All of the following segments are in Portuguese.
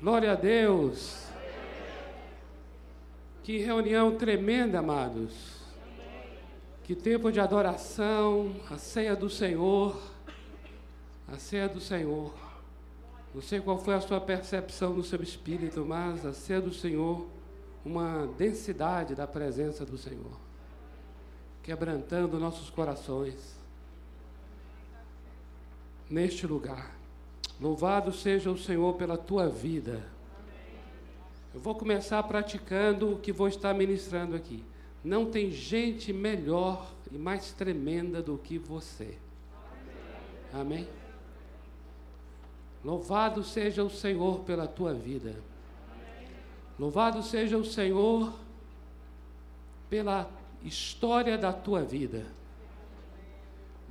Glória a Deus. Que reunião tremenda, amados. Que tempo de adoração, a ceia do Senhor. A ceia do Senhor. Não sei qual foi a sua percepção no seu espírito, mas a ceia do Senhor, uma densidade da presença do Senhor, quebrantando nossos corações neste lugar. Louvado seja o Senhor pela tua vida. Eu vou começar praticando o que vou estar ministrando aqui. Não tem gente melhor e mais tremenda do que você. Amém? Louvado seja o Senhor pela tua vida. Louvado seja o Senhor pela história da tua vida.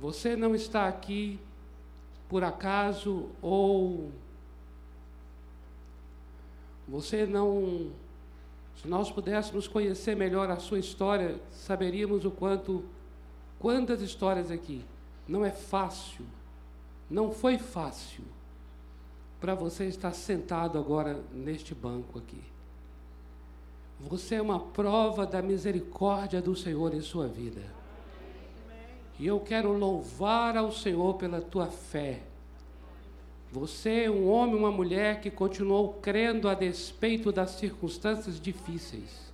Você não está aqui por acaso ou você não. Se nós pudéssemos conhecer melhor a sua história, saberíamos o quanto, quantas histórias aqui. Não é fácil, não foi fácil para você estar sentado agora neste banco aqui. Você é uma prova da misericórdia do Senhor em sua vida. E eu quero louvar ao Senhor pela tua fé. Você é um homem, uma mulher que continuou crendo a despeito das circunstâncias difíceis.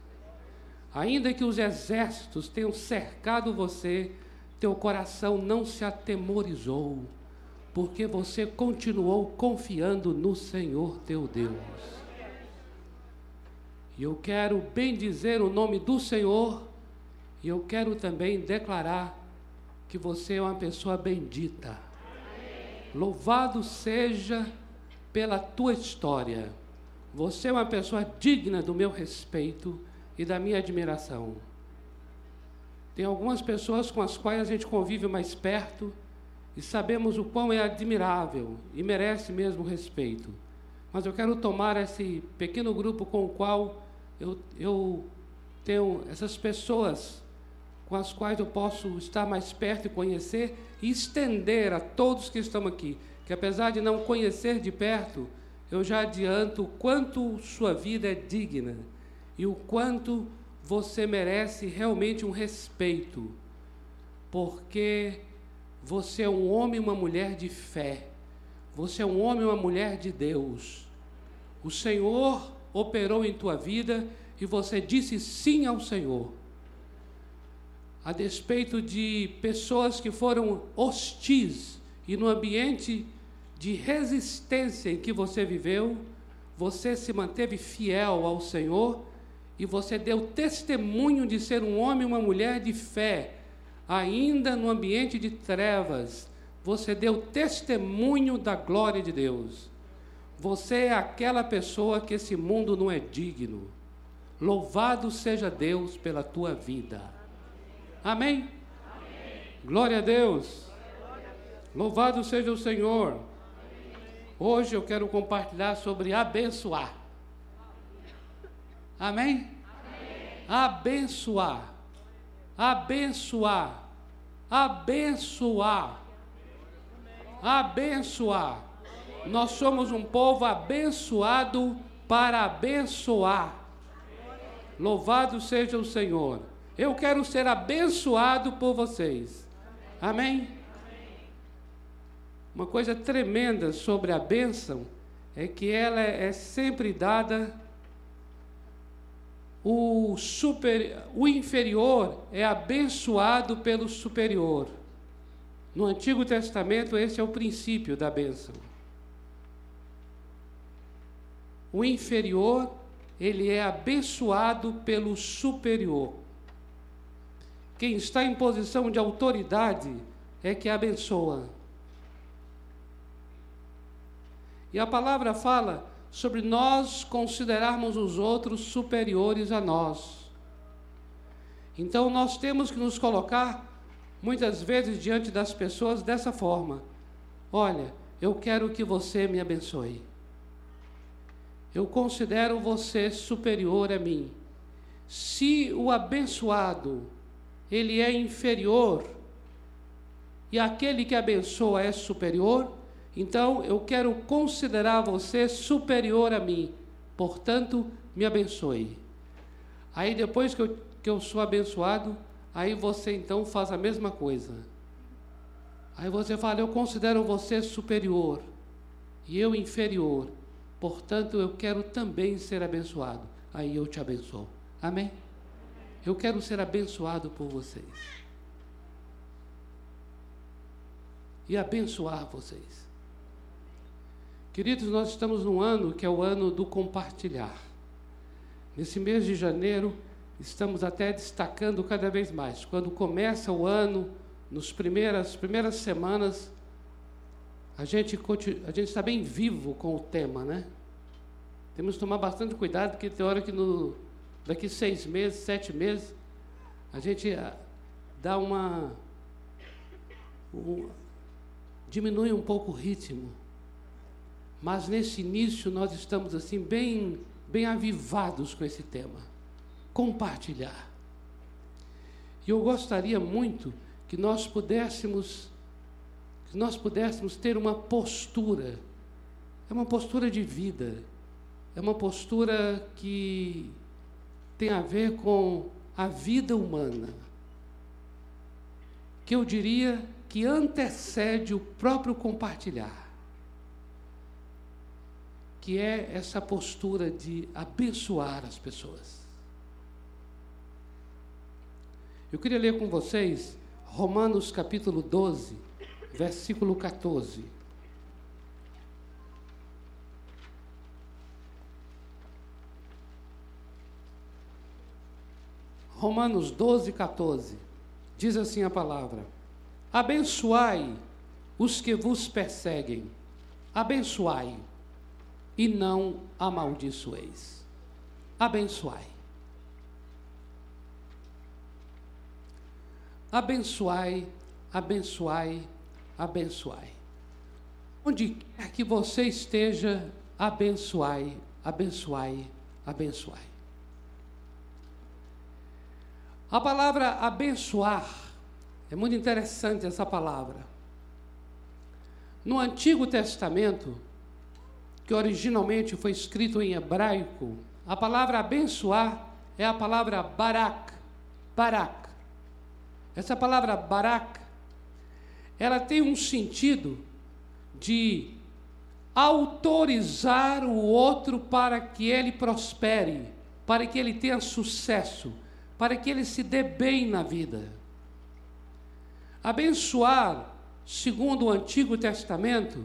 Ainda que os exércitos tenham cercado você, teu coração não se atemorizou, porque você continuou confiando no Senhor teu Deus. E eu quero bendizer o nome do Senhor, e eu quero também declarar que você é uma pessoa bendita. Louvado seja pela tua história. Você é uma pessoa digna do meu respeito e da minha admiração. Tem algumas pessoas com as quais a gente convive mais perto e sabemos o quão é admirável e merece mesmo respeito. Mas eu quero tomar esse pequeno grupo com o qual eu, eu tenho essas pessoas com as quais eu posso estar mais perto e conhecer e estender a todos que estão aqui, que apesar de não conhecer de perto, eu já adianto o quanto sua vida é digna e o quanto você merece realmente um respeito, porque você é um homem e uma mulher de fé, você é um homem e uma mulher de Deus. O Senhor operou em tua vida e você disse sim ao Senhor a despeito de pessoas que foram hostis e no ambiente de resistência em que você viveu, você se manteve fiel ao Senhor e você deu testemunho de ser um homem e uma mulher de fé, ainda no ambiente de trevas. Você deu testemunho da glória de Deus. Você é aquela pessoa que esse mundo não é digno. Louvado seja Deus pela tua vida. Amém? Amém? Glória a Deus. Louvado seja o Senhor. Hoje eu quero compartilhar sobre abençoar. Amém? Amém? Abençoar. Abençoar. Abençoar. Abençoar. Nós somos um povo abençoado para abençoar. Louvado seja o Senhor. Eu quero ser abençoado por vocês. Amém? Uma coisa tremenda sobre a bênção é que ela é sempre dada. O, super, o inferior é abençoado pelo superior. No Antigo Testamento, esse é o princípio da bênção. O inferior, ele é abençoado pelo superior. Quem está em posição de autoridade é que abençoa. E a palavra fala sobre nós considerarmos os outros superiores a nós. Então nós temos que nos colocar muitas vezes diante das pessoas dessa forma: Olha, eu quero que você me abençoe. Eu considero você superior a mim. Se o abençoado ele é inferior e aquele que abençoa é superior, Então eu quero considerar você superior a mim, portanto, me abençoe. Aí depois que eu, que eu sou abençoado, aí você então faz a mesma coisa. Aí você fala: Eu considero você superior e eu inferior, portanto eu quero também ser abençoado. Aí eu te abençoo. Amém? Eu quero ser abençoado por vocês. E abençoar vocês. Queridos, nós estamos num ano que é o ano do compartilhar. Nesse mês de janeiro, estamos até destacando cada vez mais. Quando começa o ano, nas primeiras, primeiras semanas, a gente, a gente está bem vivo com o tema, né? Temos que tomar bastante cuidado, porque tem hora que no, daqui seis meses, sete meses, a gente ah, dá uma. Um, diminui um pouco o ritmo. Mas nesse início nós estamos assim bem, bem avivados com esse tema. Compartilhar. E eu gostaria muito que nós pudéssemos que nós pudéssemos ter uma postura. É uma postura de vida. É uma postura que tem a ver com a vida humana. Que eu diria que antecede o próprio compartilhar. Que é essa postura de abençoar as pessoas. Eu queria ler com vocês Romanos capítulo 12, versículo 14. Romanos 12, 14. Diz assim a palavra: Abençoai os que vos perseguem, abençoai e não amaldiçoeis. Abençoai. Abençoai, abençoai, abençoai. Onde quer que você esteja, abençoai, abençoai, abençoai. A palavra abençoar é muito interessante essa palavra. No Antigo Testamento, que originalmente foi escrito em hebraico, a palavra abençoar é a palavra barak, barak. Essa palavra barak, ela tem um sentido de autorizar o outro para que ele prospere, para que ele tenha sucesso, para que ele se dê bem na vida. Abençoar, segundo o Antigo Testamento,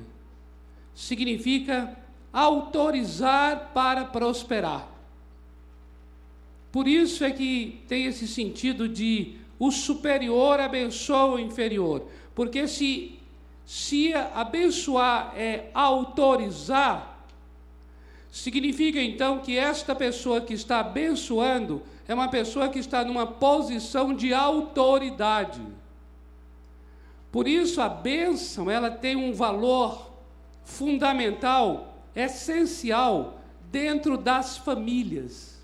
significa autorizar para prosperar. Por isso é que tem esse sentido de o superior abençoa o inferior. Porque se, se abençoar é autorizar, significa então que esta pessoa que está abençoando é uma pessoa que está numa posição de autoridade. Por isso a bênção, ela tem um valor fundamental, essencial dentro das famílias.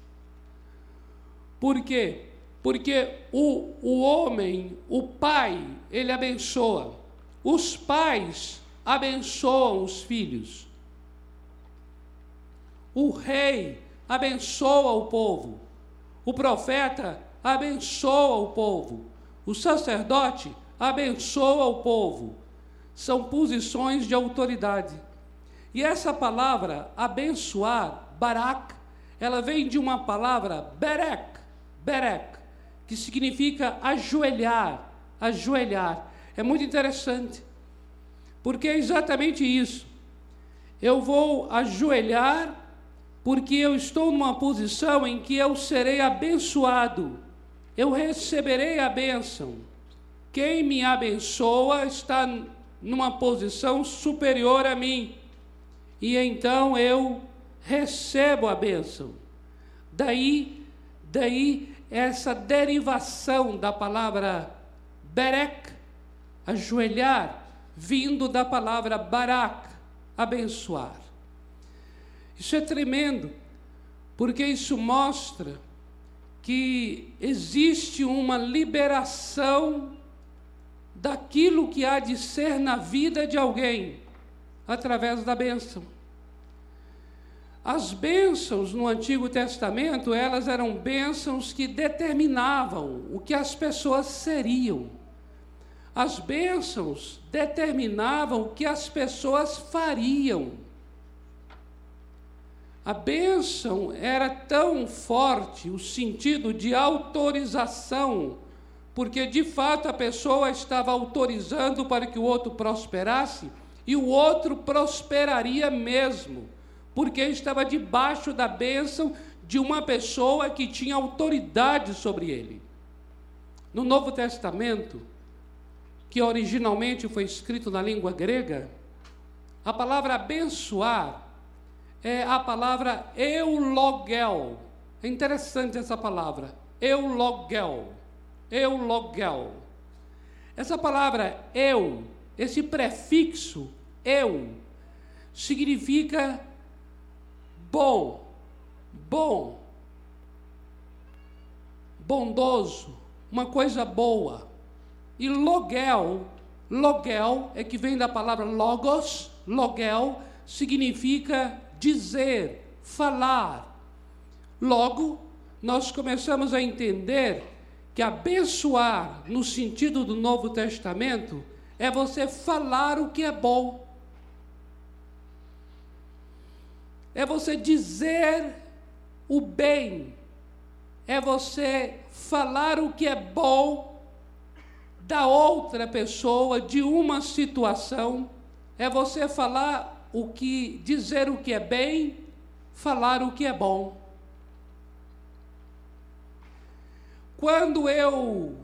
Por quê? Porque o, o homem, o pai, ele abençoa. Os pais abençoam os filhos. O rei abençoa o povo. O profeta abençoa o povo. O sacerdote abençoa o povo. São posições de autoridade. E essa palavra abençoar, barak, ela vem de uma palavra berek, berek, que significa ajoelhar, ajoelhar. É muito interessante, porque é exatamente isso. Eu vou ajoelhar porque eu estou numa posição em que eu serei abençoado, eu receberei a bênção. Quem me abençoa está numa posição superior a mim, e então eu recebo a bênção. Daí, daí essa derivação da palavra berek, ajoelhar, vindo da palavra barak, abençoar. Isso é tremendo, porque isso mostra que existe uma liberação daquilo que há de ser na vida de alguém, através da bênção. As bênçãos no Antigo Testamento, elas eram bênçãos que determinavam o que as pessoas seriam. As bênçãos determinavam o que as pessoas fariam. A bênção era tão forte, o sentido de autorização, porque de fato a pessoa estava autorizando para que o outro prosperasse, e o outro prosperaria mesmo porque estava debaixo da bênção de uma pessoa que tinha autoridade sobre ele. No Novo Testamento, que originalmente foi escrito na língua grega, a palavra abençoar é a palavra eulogel. É interessante essa palavra, eulogel. Eulogel. Essa palavra eu, esse prefixo eu, significa bom, bom, bondoso, uma coisa boa. E logel, logel é que vem da palavra logos, logel significa dizer, falar. Logo, nós começamos a entender que abençoar, no sentido do Novo Testamento, é você falar o que é bom. é você dizer o bem, é você falar o que é bom da outra pessoa, de uma situação, é você falar o que, dizer o que é bem, falar o que é bom. Quando eu,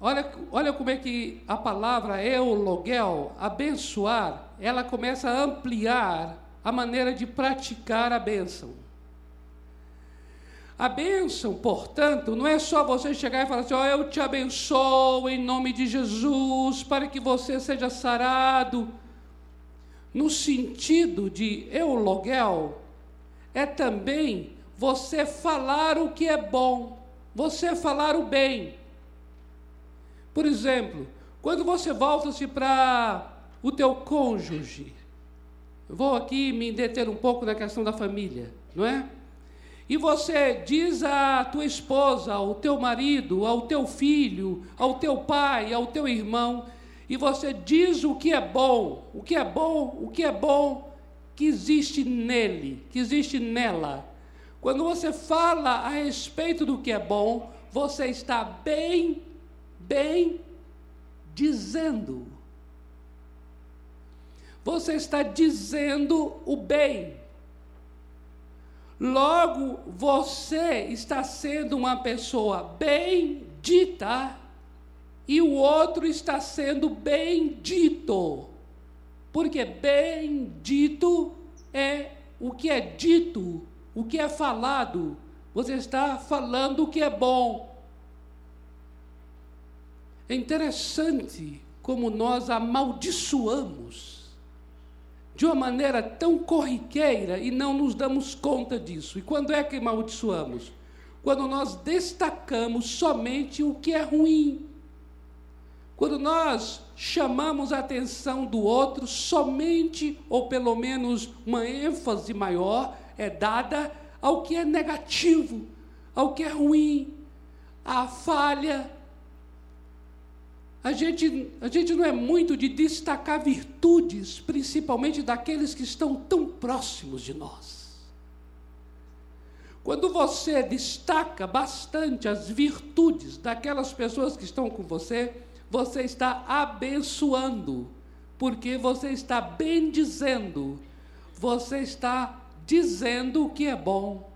olha, olha como é que a palavra eulogel, abençoar, ela começa a ampliar a maneira de praticar a bênção. A bênção, portanto, não é só você chegar e falar assim: ó, oh, eu te abençoo em nome de Jesus, para que você seja sarado. No sentido de eulogel, é também você falar o que é bom, você falar o bem. Por exemplo, quando você volta-se para o teu cônjuge, Vou aqui me deter um pouco na questão da família, não é? E você diz à tua esposa, ao teu marido, ao teu filho, ao teu pai, ao teu irmão, e você diz o que é bom, o que é bom, o que é bom que existe nele, que existe nela. Quando você fala a respeito do que é bom, você está bem, bem dizendo você está dizendo o bem. Logo, você está sendo uma pessoa bendita e o outro está sendo bendito. Porque bendito é o que é dito, o que é falado. Você está falando o que é bom. É interessante como nós amaldiçoamos de uma maneira tão corriqueira e não nos damos conta disso. E quando é que amaldiçoamos? Quando nós destacamos somente o que é ruim. Quando nós chamamos a atenção do outro somente, ou pelo menos uma ênfase maior, é dada ao que é negativo, ao que é ruim, à falha, a gente, a gente não é muito de destacar virtudes, principalmente daqueles que estão tão próximos de nós. Quando você destaca bastante as virtudes daquelas pessoas que estão com você, você está abençoando, porque você está bendizendo, você está dizendo o que é bom.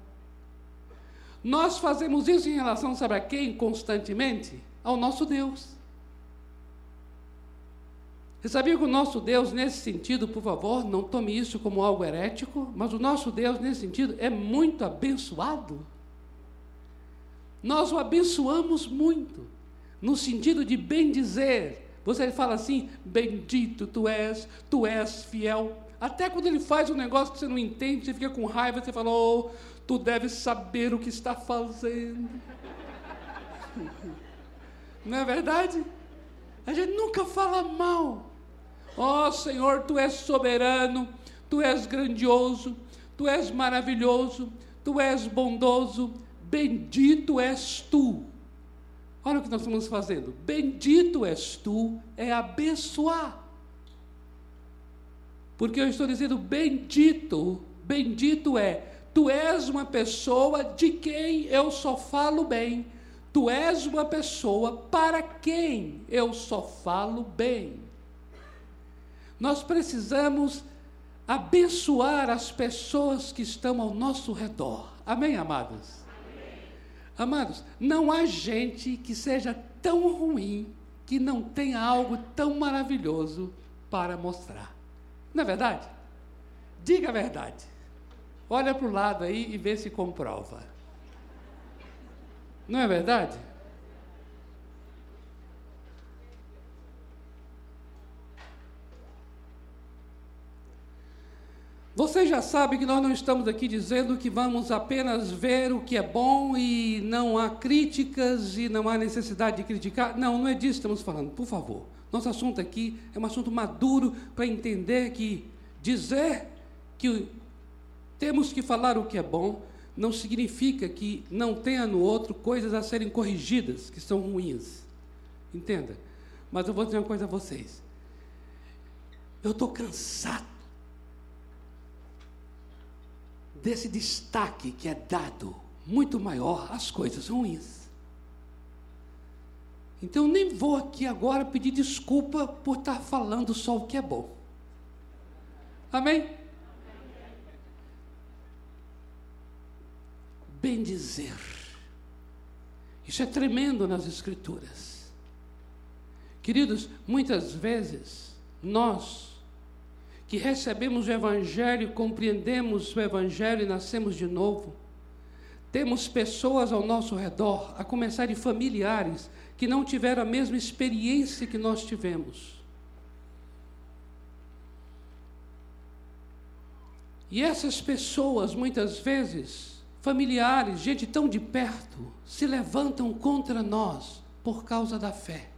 Nós fazemos isso em relação, sabe a quem constantemente? Ao nosso Deus. Você sabia que o nosso Deus, nesse sentido, por favor, não tome isso como algo herético, mas o nosso Deus, nesse sentido, é muito abençoado? Nós o abençoamos muito, no sentido de bem dizer. Você fala assim: Bendito tu és, tu és fiel. Até quando ele faz um negócio que você não entende, você fica com raiva, você fala: Oh, tu deves saber o que está fazendo. não é verdade? A gente nunca fala mal. Ó oh, Senhor, tu és soberano, tu és grandioso, tu és maravilhoso, tu és bondoso, bendito és tu. Olha o que nós estamos fazendo. Bendito és tu, é abençoar. Porque eu estou dizendo bendito, bendito é, tu és uma pessoa de quem eu só falo bem. Tu és uma pessoa para quem eu só falo bem. Nós precisamos abençoar as pessoas que estão ao nosso redor. Amém, amados? Amados, não há gente que seja tão ruim que não tenha algo tão maravilhoso para mostrar. Não é verdade? Diga a verdade. Olha para o lado aí e vê se comprova. Não é verdade? Você já sabe que nós não estamos aqui dizendo que vamos apenas ver o que é bom e não há críticas e não há necessidade de criticar. Não, não é disso que estamos falando, por favor. Nosso assunto aqui é um assunto maduro para entender que dizer que temos que falar o que é bom não significa que não tenha no outro coisas a serem corrigidas que são ruins. Entenda? Mas eu vou dizer uma coisa a vocês. Eu estou cansado desse destaque que é dado muito maior às coisas ruins. Então, nem vou aqui agora pedir desculpa por estar falando só o que é bom. Amém? Bem dizer. Isso é tremendo nas Escrituras. Queridos, muitas vezes nós que recebemos o Evangelho, compreendemos o Evangelho e nascemos de novo. Temos pessoas ao nosso redor, a começar de familiares, que não tiveram a mesma experiência que nós tivemos. E essas pessoas, muitas vezes, familiares, gente tão de perto, se levantam contra nós por causa da fé.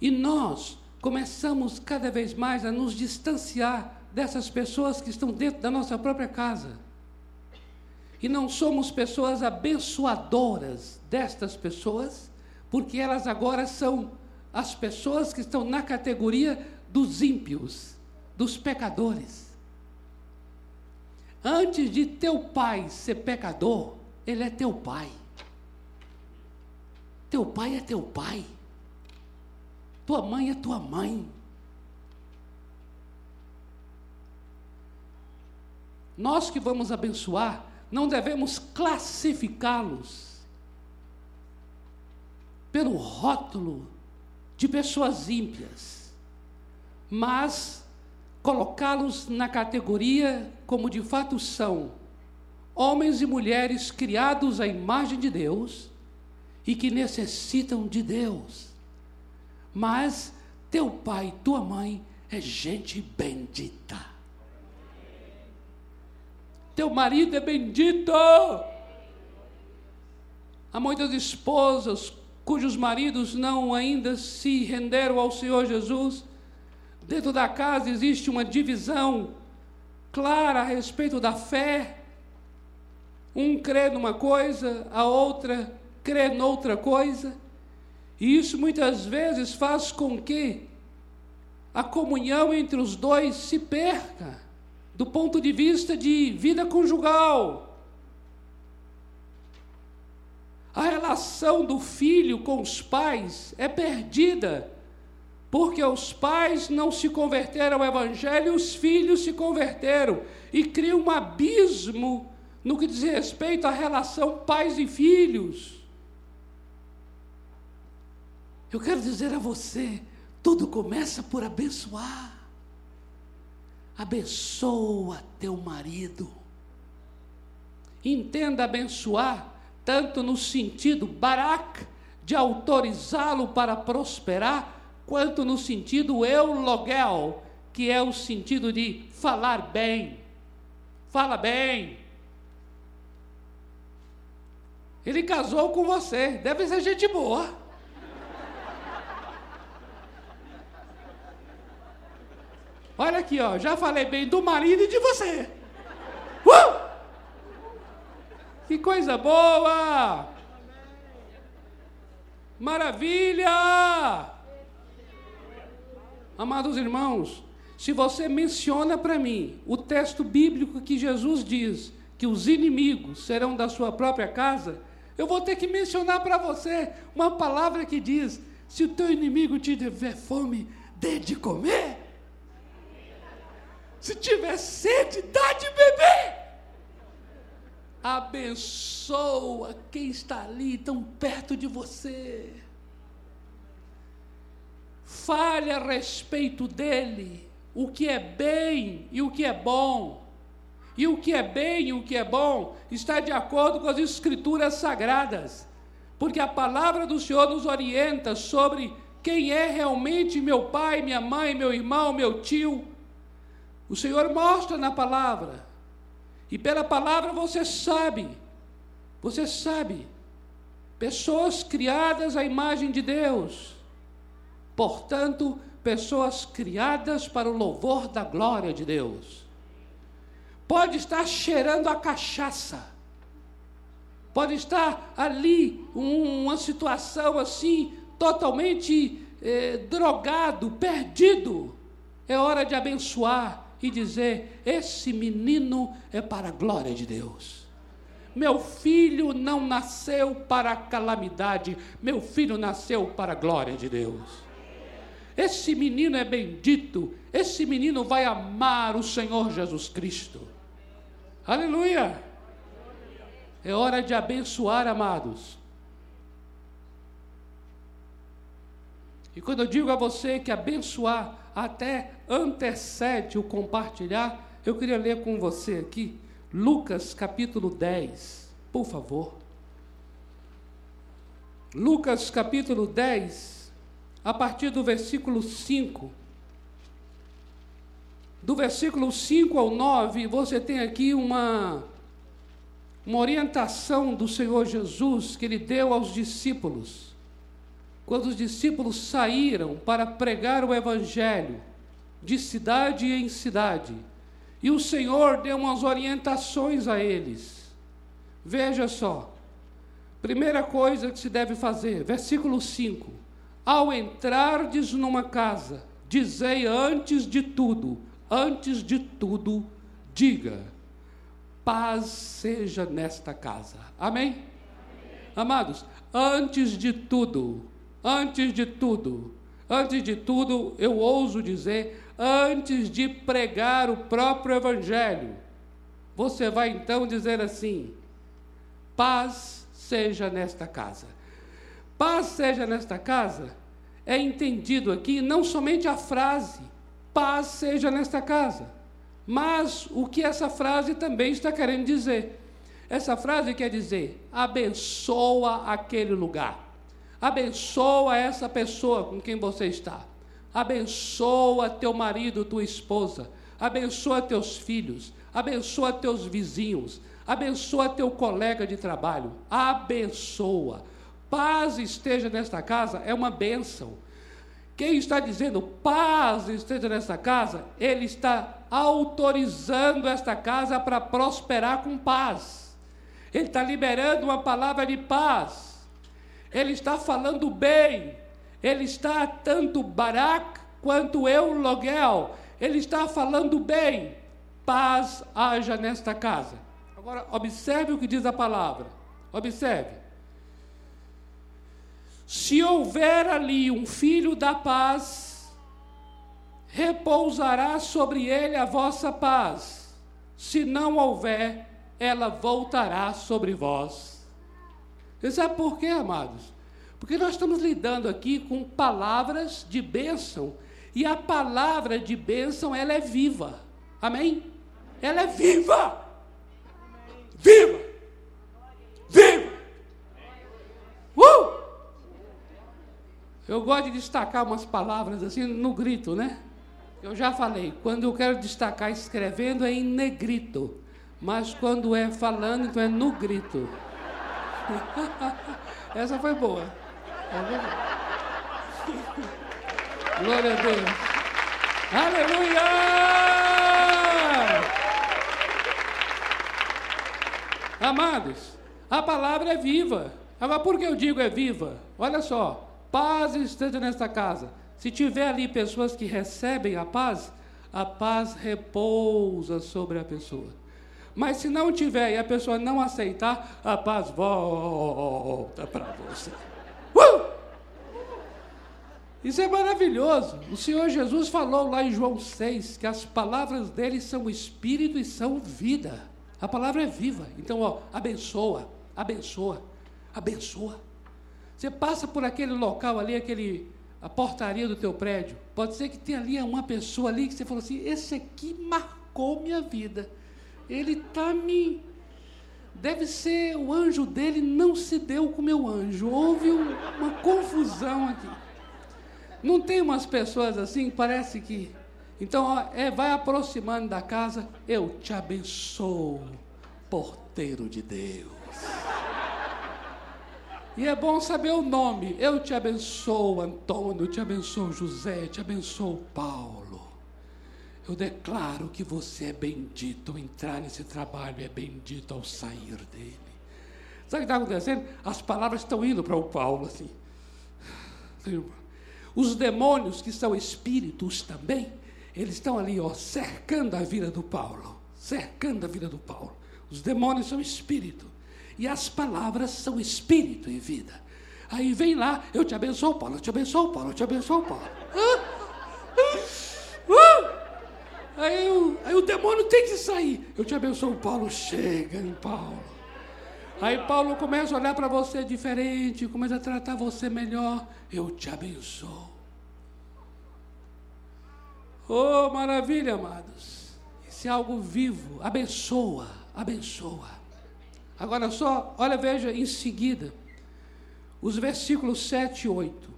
E nós começamos cada vez mais a nos distanciar dessas pessoas que estão dentro da nossa própria casa. E não somos pessoas abençoadoras destas pessoas, porque elas agora são as pessoas que estão na categoria dos ímpios, dos pecadores. Antes de teu pai ser pecador, ele é teu pai. Teu pai é teu pai. Tua mãe é tua mãe. Nós que vamos abençoar, não devemos classificá-los pelo rótulo de pessoas ímpias, mas colocá-los na categoria como de fato são homens e mulheres criados à imagem de Deus e que necessitam de Deus. Mas teu pai, tua mãe é gente bendita. Teu marido é bendito. Há muitas esposas cujos maridos não ainda se renderam ao Senhor Jesus. Dentro da casa existe uma divisão clara a respeito da fé. Um crê numa coisa, a outra crê noutra coisa. E isso muitas vezes faz com que a comunhão entre os dois se perca, do ponto de vista de vida conjugal. A relação do filho com os pais é perdida, porque os pais não se converteram ao Evangelho, os filhos se converteram, e cria um abismo no que diz respeito à relação pais e filhos. Eu quero dizer a você: tudo começa por abençoar. Abençoa teu marido. Entenda abençoar, tanto no sentido barak, de autorizá-lo para prosperar, quanto no sentido eulogel, que é o sentido de falar bem. Fala bem. Ele casou com você, deve ser gente boa. Olha aqui, ó, já falei bem do marido e de você. Uh! Que coisa boa! Maravilha! Amados irmãos, se você menciona para mim o texto bíblico que Jesus diz que os inimigos serão da sua própria casa, eu vou ter que mencionar para você uma palavra que diz: se o teu inimigo te dever fome, dê de comer. Se tiver sede, dá de beber. Abençoa quem está ali tão perto de você. Fale a respeito dele, o que é bem e o que é bom. E o que é bem e o que é bom está de acordo com as escrituras sagradas. Porque a palavra do Senhor nos orienta sobre quem é realmente meu pai, minha mãe, meu irmão, meu tio. O Senhor mostra na palavra. E pela palavra você sabe, você sabe, pessoas criadas à imagem de Deus, portanto, pessoas criadas para o louvor da glória de Deus. Pode estar cheirando a cachaça, pode estar ali um, uma situação assim, totalmente eh, drogado, perdido. É hora de abençoar, e dizer: esse menino é para a glória de Deus. Meu filho não nasceu para a calamidade, meu filho nasceu para a glória de Deus. Esse menino é bendito, esse menino vai amar o Senhor Jesus Cristo. Aleluia! É hora de abençoar, amados. E quando eu digo a você que abençoar até antecede o compartilhar, eu queria ler com você aqui Lucas capítulo 10, por favor. Lucas capítulo 10, a partir do versículo 5. Do versículo 5 ao 9, você tem aqui uma, uma orientação do Senhor Jesus que ele deu aos discípulos quando os discípulos saíram para pregar o Evangelho de cidade em cidade, e o Senhor deu umas orientações a eles. Veja só, primeira coisa que se deve fazer, versículo 5: Ao entrardes numa casa, dizei antes de tudo, antes de tudo, diga, paz seja nesta casa. Amém? Amém? Amados, antes de tudo, Antes de tudo, antes de tudo, eu ouso dizer, antes de pregar o próprio Evangelho, você vai então dizer assim: paz seja nesta casa. Paz seja nesta casa é entendido aqui não somente a frase paz seja nesta casa, mas o que essa frase também está querendo dizer. Essa frase quer dizer abençoa aquele lugar. Abençoa essa pessoa com quem você está. Abençoa teu marido, tua esposa. Abençoa teus filhos. Abençoa teus vizinhos. Abençoa teu colega de trabalho. Abençoa. Paz esteja nesta casa é uma bênção. Quem está dizendo paz esteja nesta casa, ele está autorizando esta casa para prosperar com paz. Ele está liberando uma palavra de paz ele está falando bem, ele está tanto Barak quanto eu, Logel, ele está falando bem. Paz haja nesta casa. Agora, observe o que diz a palavra. Observe. Se houver ali um filho da paz, repousará sobre ele a vossa paz. Se não houver, ela voltará sobre vós. Você sabe por quê, amados? Porque nós estamos lidando aqui com palavras de bênção. E a palavra de bênção, ela é viva. Amém? Ela é viva! Viva! Viva! Uh! Eu gosto de destacar umas palavras assim no grito, né? Eu já falei, quando eu quero destacar escrevendo é em negrito, mas quando é falando, então é no grito. Essa foi boa. Glória a Deus. Aleluia! Amados, a palavra é viva. Agora, por que eu digo é viva? Olha só, paz esteja nesta casa. Se tiver ali pessoas que recebem a paz, a paz repousa sobre a pessoa. Mas se não tiver e a pessoa não aceitar, a paz volta para você. Uh! Isso é maravilhoso. O Senhor Jesus falou lá em João 6 que as palavras dele são espírito e são vida. A palavra é viva. Então, ó, abençoa, abençoa, abençoa. Você passa por aquele local ali, aquele a portaria do teu prédio. Pode ser que tenha ali uma pessoa ali que você falou assim: esse aqui marcou minha vida. Ele está me. Deve ser o anjo dele não se deu com o meu anjo. Houve um, uma confusão aqui. Não tem umas pessoas assim, parece que. Então, ó, é, vai aproximando da casa, eu te abençoo, porteiro de Deus. E é bom saber o nome. Eu te abençoo, Antônio, eu te abençoo, José, eu te abençoo, Paulo. Eu declaro que você é bendito ao entrar nesse trabalho, é bendito ao sair dele. Sabe o que está acontecendo? As palavras estão indo para o Paulo assim. Os demônios, que são espíritos também, eles estão ali, ó, cercando a vida do Paulo. Cercando a vida do Paulo. Os demônios são espírito. E as palavras são espírito e vida. Aí vem lá, eu te abençoo, Paulo, eu te abençoo, Paulo, eu te abençoo, Paulo. Aí, o, aí o demônio tem que sair. Eu te abençoo, Paulo, chega em Paulo. Aí Paulo começa a olhar para você diferente, começa a tratar você melhor. Eu te abençoo. Oh, maravilha, amados. Isso é algo vivo. Abençoa, abençoa. Agora só, olha, veja em seguida, os versículos 7 e 8.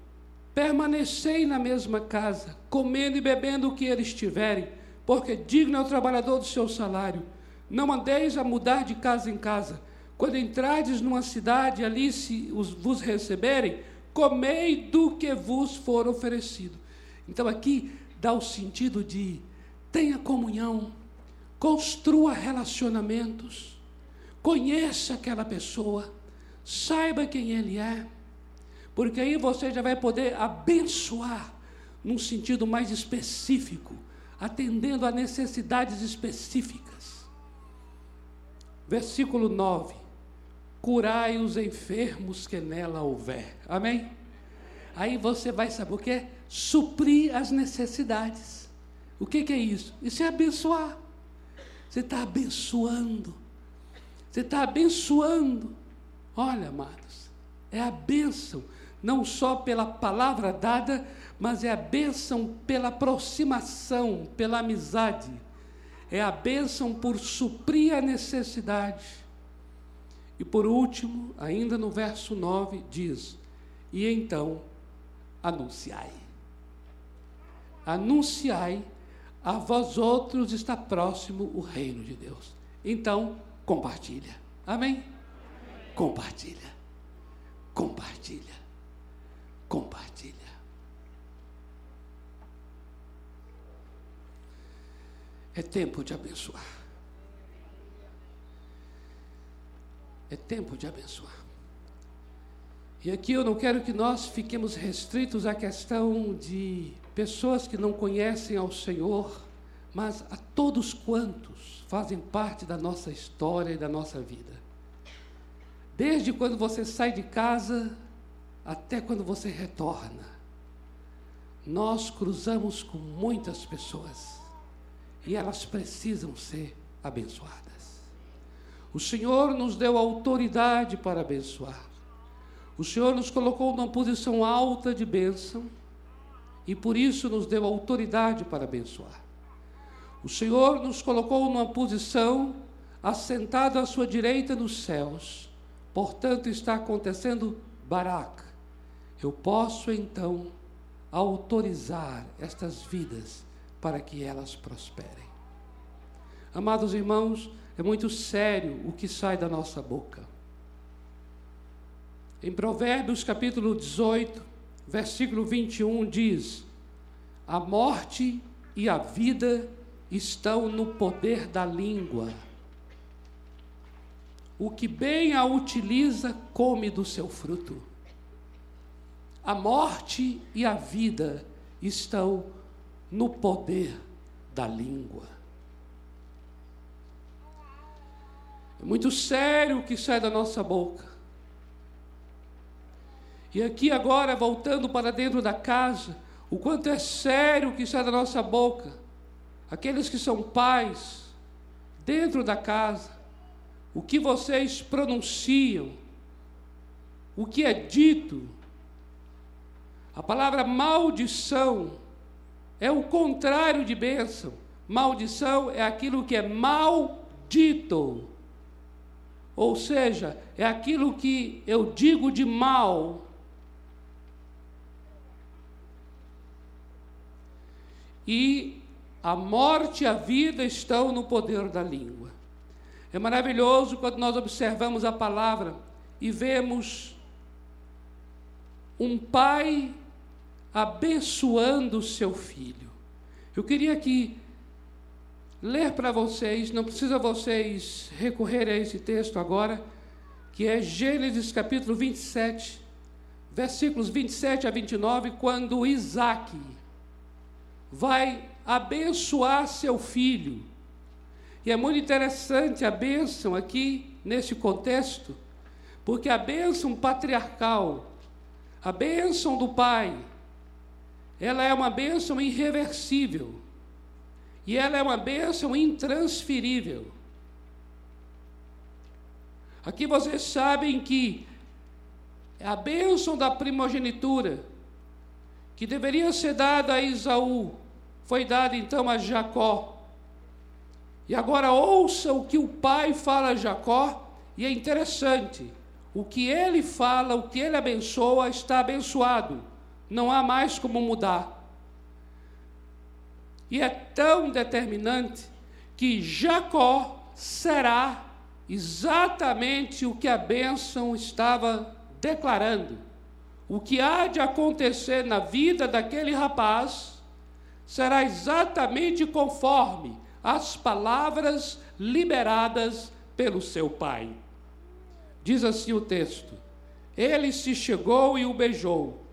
Permanecei na mesma casa, comendo e bebendo o que eles tiverem, porque digno é o trabalhador do seu salário. Não andeis a mudar de casa em casa. Quando entrardes numa cidade ali se os, vos receberem, comei do que vos for oferecido. Então aqui dá o sentido de tenha comunhão, construa relacionamentos, conheça aquela pessoa, saiba quem ele é, porque aí você já vai poder abençoar num sentido mais específico, atendendo a necessidades específicas. Versículo 9: Curai os enfermos que nela houver. Amém? Aí você vai saber o que é? Suprir as necessidades. O que, que é isso? Isso é abençoar. Você está abençoando. Você está abençoando. Olha, amados, é a bênção, não só pela palavra dada, mas é a bênção pela aproximação, pela amizade. É a bênção por suprir a necessidade. E por último, ainda no verso 9, diz: E então anunciai. Anunciai, a vós outros está próximo o reino de Deus. Então, compartilha. Amém? Amém. Compartilha. Compartilha. Compartilha. É tempo de abençoar. É tempo de abençoar. E aqui eu não quero que nós fiquemos restritos à questão de pessoas que não conhecem ao Senhor, mas a todos quantos fazem parte da nossa história e da nossa vida. Desde quando você sai de casa até quando você retorna, nós cruzamos com muitas pessoas e elas precisam ser abençoadas. O Senhor nos deu autoridade para abençoar. O Senhor nos colocou numa posição alta de bênção e por isso nos deu autoridade para abençoar. O Senhor nos colocou numa posição assentado à sua direita nos céus. Portanto, está acontecendo Barak. Eu posso então autorizar estas vidas para que elas prosperem. Amados irmãos, é muito sério o que sai da nossa boca. Em Provérbios capítulo 18, versículo 21 diz: A morte e a vida estão no poder da língua. O que bem a utiliza, come do seu fruto. A morte e a vida estão no poder da língua. É muito sério o que sai da nossa boca. E aqui agora, voltando para dentro da casa, o quanto é sério o que sai da nossa boca. Aqueles que são pais, dentro da casa, o que vocês pronunciam, o que é dito. A palavra maldição é o contrário de bênção. Maldição é aquilo que é maldito. Ou seja, é aquilo que eu digo de mal. E a morte e a vida estão no poder da língua. É maravilhoso quando nós observamos a palavra e vemos um pai abençoando o seu filho. Eu queria aqui ler para vocês, não precisa vocês recorrerem a esse texto agora, que é Gênesis capítulo 27, versículos 27 a 29, quando Isaac vai abençoar seu filho. E é muito interessante a bênção aqui, nesse contexto, porque a bênção patriarcal, a bênção do pai, ela é uma bênção irreversível. E ela é uma bênção intransferível. Aqui vocês sabem que a bênção da primogenitura, que deveria ser dada a Isaú, foi dada então a Jacó. E agora ouça o que o pai fala a Jacó, e é interessante. O que ele fala, o que ele abençoa, está abençoado. Não há mais como mudar. E é tão determinante que Jacó será exatamente o que a bênção estava declarando. O que há de acontecer na vida daquele rapaz será exatamente conforme as palavras liberadas pelo seu pai. Diz assim o texto: Ele se chegou e o beijou.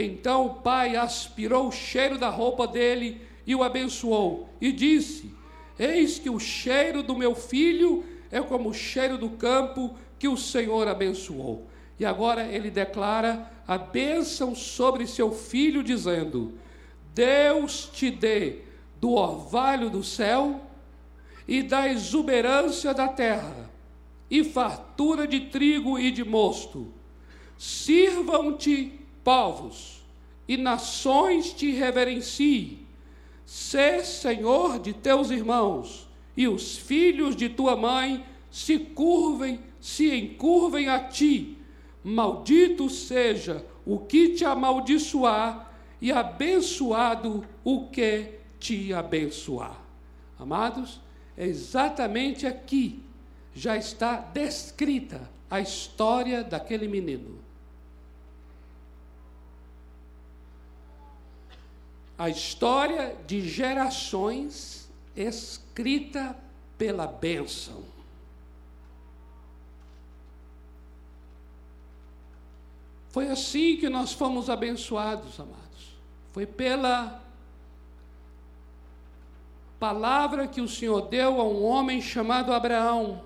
Então o pai aspirou o cheiro da roupa dele e o abençoou, e disse: Eis que o cheiro do meu filho é como o cheiro do campo que o Senhor abençoou. E agora ele declara a bênção sobre seu filho, dizendo: Deus te dê do orvalho do céu e da exuberância da terra, e fartura de trigo e de mosto. Sirvam-te povos, e nações te reverenciem. Sê senhor de teus irmãos, e os filhos de tua mãe se curvem, se encurvem a ti. Maldito seja o que te amaldiçoar e abençoado o que te abençoar. Amados, é exatamente aqui já está descrita a história daquele menino. A história de gerações escrita pela bênção. Foi assim que nós fomos abençoados, amados. Foi pela palavra que o Senhor deu a um homem chamado Abraão.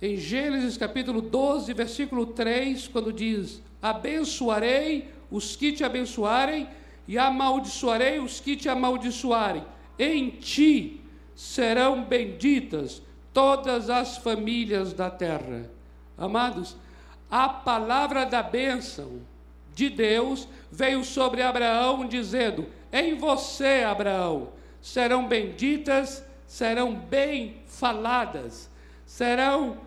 Em Gênesis capítulo 12, versículo 3, quando diz: Abençoarei os que te abençoarem e amaldiçoarei os que te amaldiçoarem. Em ti serão benditas todas as famílias da terra. Amados, a palavra da bênção de Deus veio sobre Abraão, dizendo: Em você, Abraão, serão benditas, serão bem faladas, serão,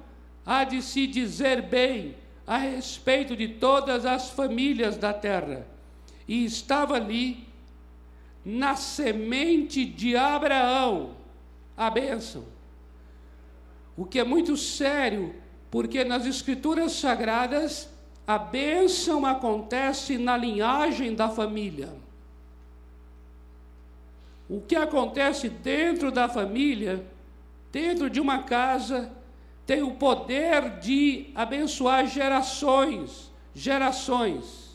há de se dizer bem a respeito de todas as famílias da terra. E estava ali, na semente de Abraão, a bênção. O que é muito sério, porque nas Escrituras Sagradas a bênção acontece na linhagem da família. o que acontece dentro da família, dentro de uma casa, tem o poder de abençoar gerações, gerações.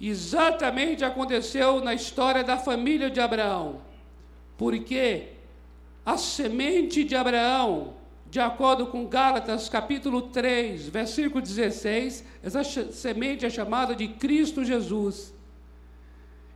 Exatamente aconteceu na história da família de Abraão, porque a semente de Abraão, de acordo com Gálatas capítulo 3, versículo 16, essa semente é chamada de Cristo Jesus.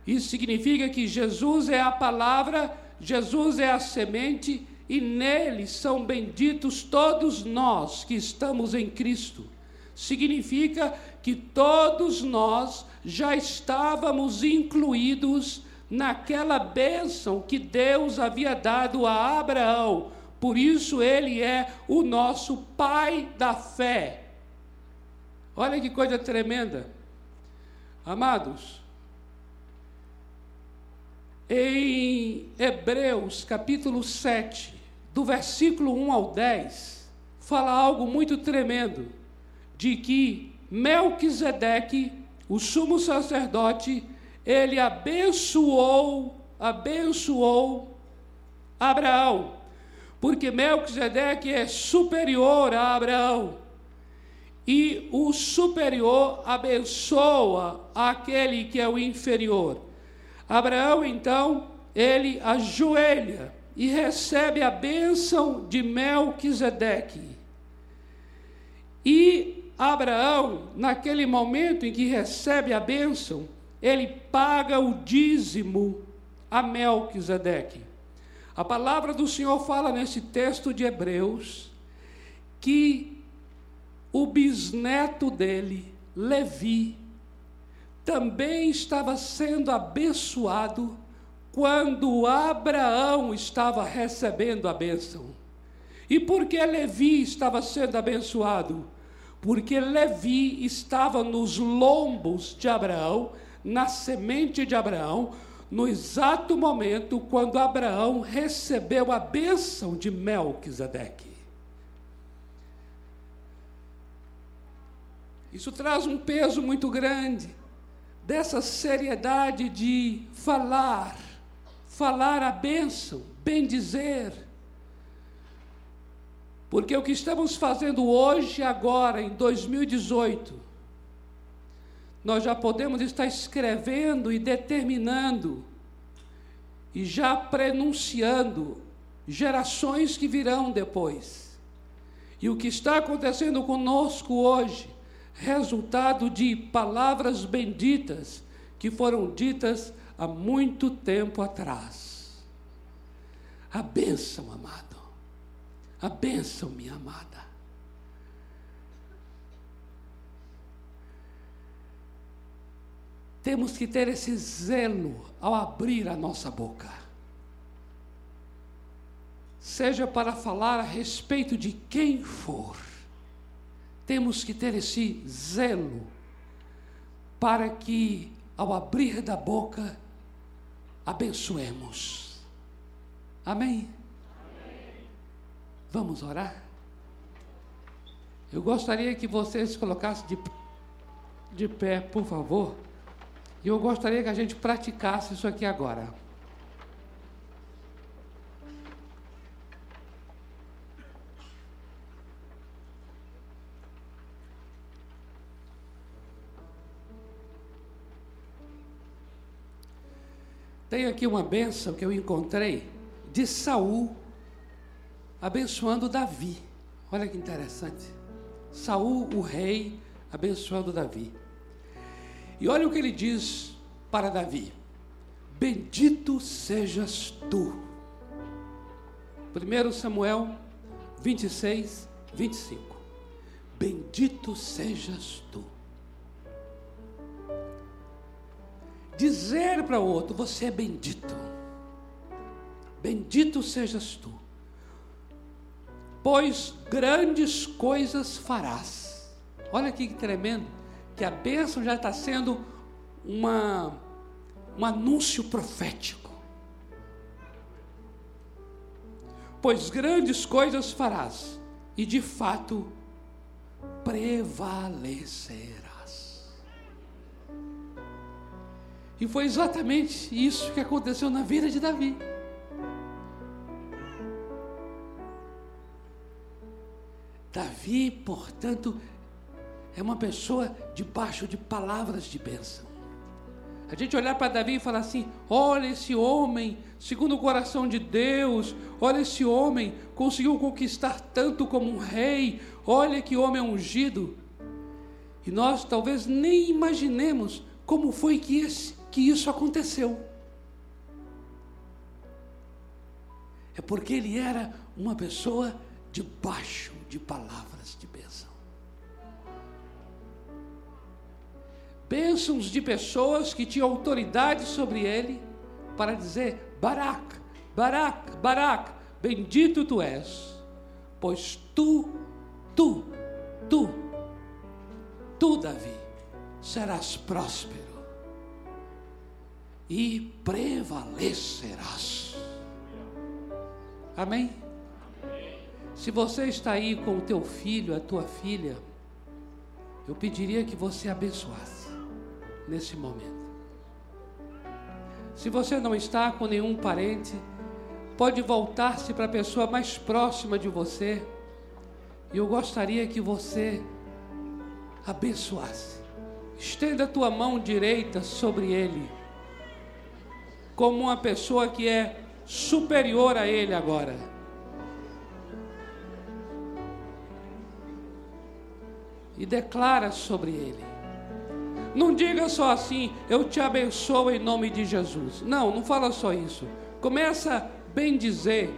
Isso significa que Jesus é a palavra, Jesus é a semente e nele são benditos todos nós que estamos em Cristo. Significa que todos nós já estávamos incluídos naquela bênção que Deus havia dado a Abraão. Por isso ele é o nosso pai da fé. Olha que coisa tremenda. Amados, em Hebreus capítulo 7, do versículo 1 ao 10, fala algo muito tremendo, de que Melquisedeque, o sumo sacerdote, ele abençoou, abençoou Abraão, porque Melquisedeque é superior a Abraão. E o superior abençoa aquele que é o inferior. Abraão, então, ele ajoelha e recebe a bênção de Melquisedeque. E Abraão, naquele momento em que recebe a bênção, ele paga o dízimo a Melquisedeque. A palavra do Senhor fala nesse texto de Hebreus que o bisneto dele, Levi, também estava sendo abençoado quando Abraão estava recebendo a bênção. E por que Levi estava sendo abençoado? Porque Levi estava nos lombos de Abraão, na semente de Abraão, no exato momento quando Abraão recebeu a bênção de Melquisedeque. Isso traz um peso muito grande dessa seriedade de falar, falar a bênção, bem dizer. Porque o que estamos fazendo hoje, agora, em 2018, nós já podemos estar escrevendo e determinando e já prenunciando gerações que virão depois. E o que está acontecendo conosco hoje resultado de palavras benditas que foram ditas há muito tempo atrás. A bênção, amado. A bênção, minha amada. Temos que ter esse zelo ao abrir a nossa boca. Seja para falar a respeito de quem for temos que ter esse zelo para que, ao abrir da boca, abençoemos. Amém? Vamos orar? Eu gostaria que vocês colocassem de, de pé, por favor. E eu gostaria que a gente praticasse isso aqui agora. Tem aqui uma bênção que eu encontrei de Saul abençoando Davi. Olha que interessante. Saul, o rei, abençoando Davi. E olha o que ele diz para Davi: Bendito sejas tu. 1 Samuel 26, 25. Bendito sejas tu. dizer para o outro: Você é bendito, bendito sejas tu, pois grandes coisas farás. Olha que tremendo, que a bênção já está sendo uma, um anúncio profético. Pois grandes coisas farás, e de fato prevalecerás. E foi exatamente isso que aconteceu na vida de Davi. Davi, portanto, é uma pessoa debaixo de palavras de bênção. A gente olhar para Davi e falar assim: olha esse homem, segundo o coração de Deus, olha esse homem, conseguiu conquistar tanto como um rei, olha que homem ungido. E nós talvez nem imaginemos como foi que, esse, que isso aconteceu. É porque ele era uma pessoa debaixo de palavras de bênção. Bênçãos de pessoas que tinham autoridade sobre ele para dizer: Barak, Barak, Barak, bendito tu és, pois tu, tu, tu, tu, Davi, serás próspero e prevalecerás. Amém? Se você está aí com o teu filho, a tua filha, eu pediria que você abençoasse nesse momento. Se você não está com nenhum parente, pode voltar-se para a pessoa mais próxima de você. E eu gostaria que você abençoasse. Estenda a tua mão direita sobre ele, como uma pessoa que é superior a ele agora. E declara sobre ele. Não diga só assim, eu te abençoo em nome de Jesus. Não, não fala só isso. Começa bem dizer,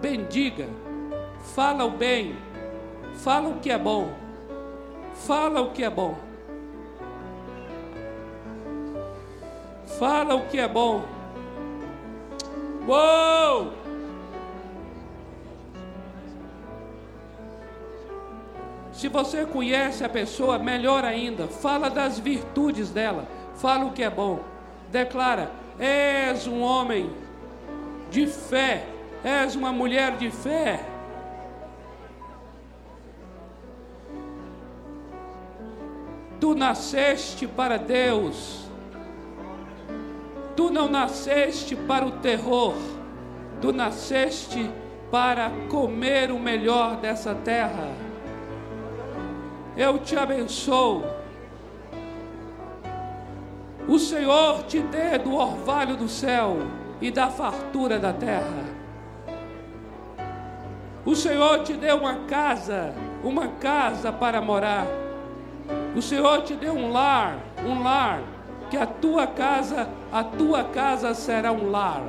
bendiga, fala o bem, fala o que é bom, fala o que é bom. Fala o que é bom. Uou! Se você conhece a pessoa, melhor ainda, fala das virtudes dela, fala o que é bom. Declara: és um homem de fé, és uma mulher de fé. Tu nasceste para Deus, tu não nasceste para o terror, tu nasceste para comer o melhor dessa terra eu te abençoo. O Senhor te dê do orvalho do céu e da fartura da terra. O Senhor te dê uma casa, uma casa para morar. O Senhor te dê um lar, um lar, que a tua casa, a tua casa será um lar.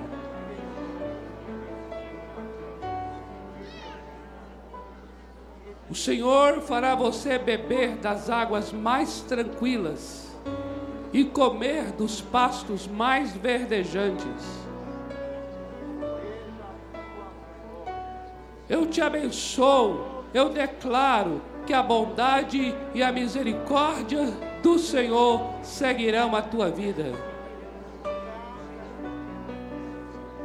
O Senhor fará você beber das águas mais tranquilas e comer dos pastos mais verdejantes. Eu te abençoo, eu declaro que a bondade e a misericórdia do Senhor seguirão a tua vida.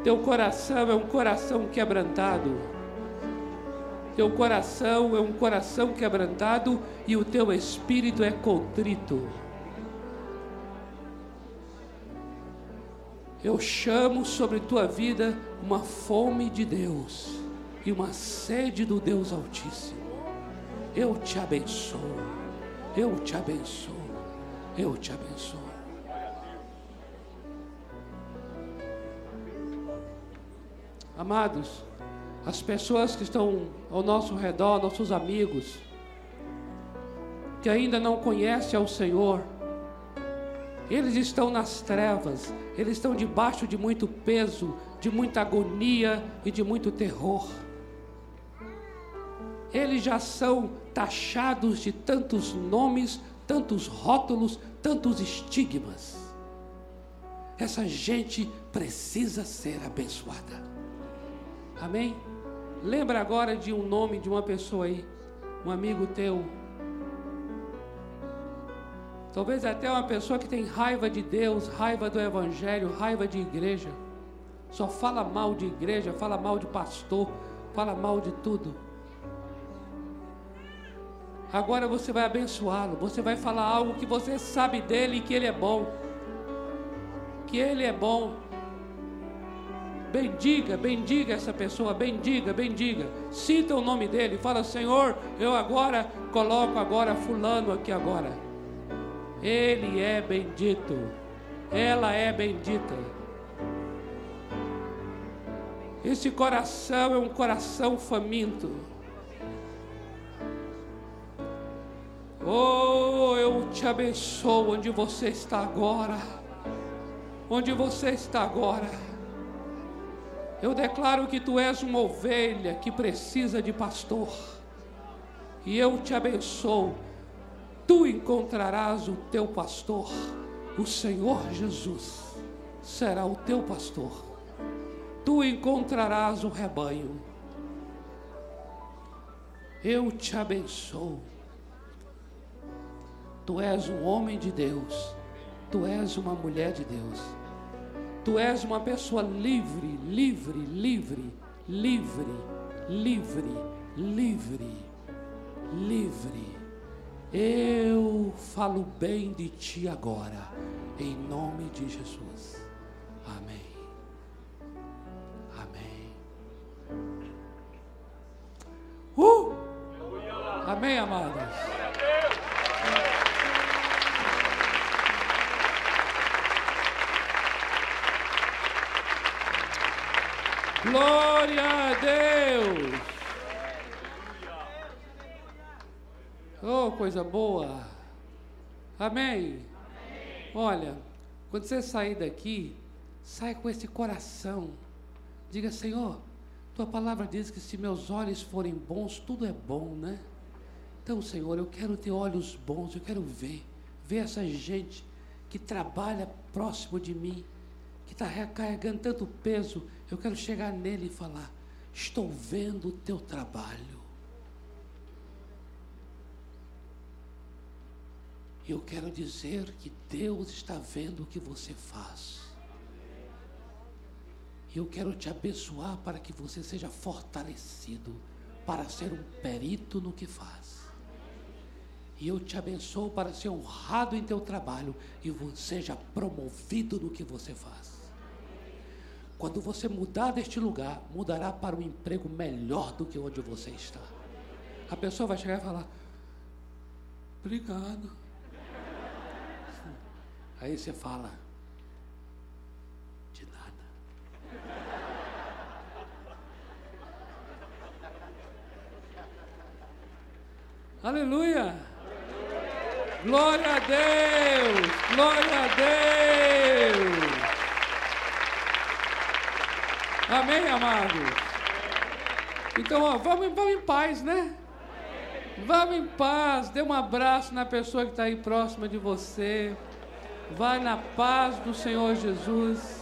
Teu coração é um coração quebrantado teu coração é um coração quebrantado e o teu espírito é contrito. Eu chamo sobre tua vida uma fome de Deus e uma sede do Deus Altíssimo. Eu te abençoo, eu te abençoo, eu te abençoo. Amados, as pessoas que estão ao nosso redor, nossos amigos, que ainda não conhecem ao Senhor, eles estão nas trevas, eles estão debaixo de muito peso, de muita agonia e de muito terror. Eles já são taxados de tantos nomes, tantos rótulos, tantos estigmas. Essa gente precisa ser abençoada. Amém? Lembra agora de um nome de uma pessoa aí, um amigo teu. Talvez até uma pessoa que tem raiva de Deus, raiva do Evangelho, raiva de igreja. Só fala mal de igreja, fala mal de pastor, fala mal de tudo. Agora você vai abençoá-lo, você vai falar algo que você sabe dele e que ele é bom. que Ele é bom. Bendiga, bendiga essa pessoa, bendiga, bendiga. Cita o nome dele, fala: Senhor, eu agora coloco agora fulano aqui agora. Ele é bendito. Ela é bendita. Esse coração é um coração faminto. Oh, eu te abençoo onde você está agora. Onde você está agora. Eu declaro que tu és uma ovelha que precisa de pastor. E eu te abençoo. Tu encontrarás o teu pastor. O Senhor Jesus será o teu pastor. Tu encontrarás o rebanho. Eu te abençoo. Tu és um homem de Deus. Tu és uma mulher de Deus. Tu és uma pessoa livre, livre, livre, livre, livre, livre, livre. Eu falo bem de ti agora, em nome de Jesus. Amém. Amém. Uh! Amém, amados. Glória a Deus! Oh, coisa boa! Amém. Olha, quando você sair daqui, sai com esse coração. Diga, Senhor, tua palavra diz que se meus olhos forem bons, tudo é bom, né? Então, Senhor, eu quero ter olhos bons, eu quero ver, ver essa gente que trabalha próximo de mim, que está recarregando tanto peso eu quero chegar nele e falar: Estou vendo o teu trabalho. Eu quero dizer que Deus está vendo o que você faz. Eu quero te abençoar para que você seja fortalecido para ser um perito no que faz. E eu te abençoo para ser honrado em teu trabalho e seja promovido no que você faz. Quando você mudar deste lugar, mudará para um emprego melhor do que onde você está. A pessoa vai chegar e falar: Obrigado. Aí você fala: De nada. Aleluia! Glória a Deus! Glória a Deus! Amém, amados? Então, ó, vamos, vamos em paz, né? Vamos em paz, dê um abraço na pessoa que está aí próxima de você. Vai na paz do Senhor Jesus.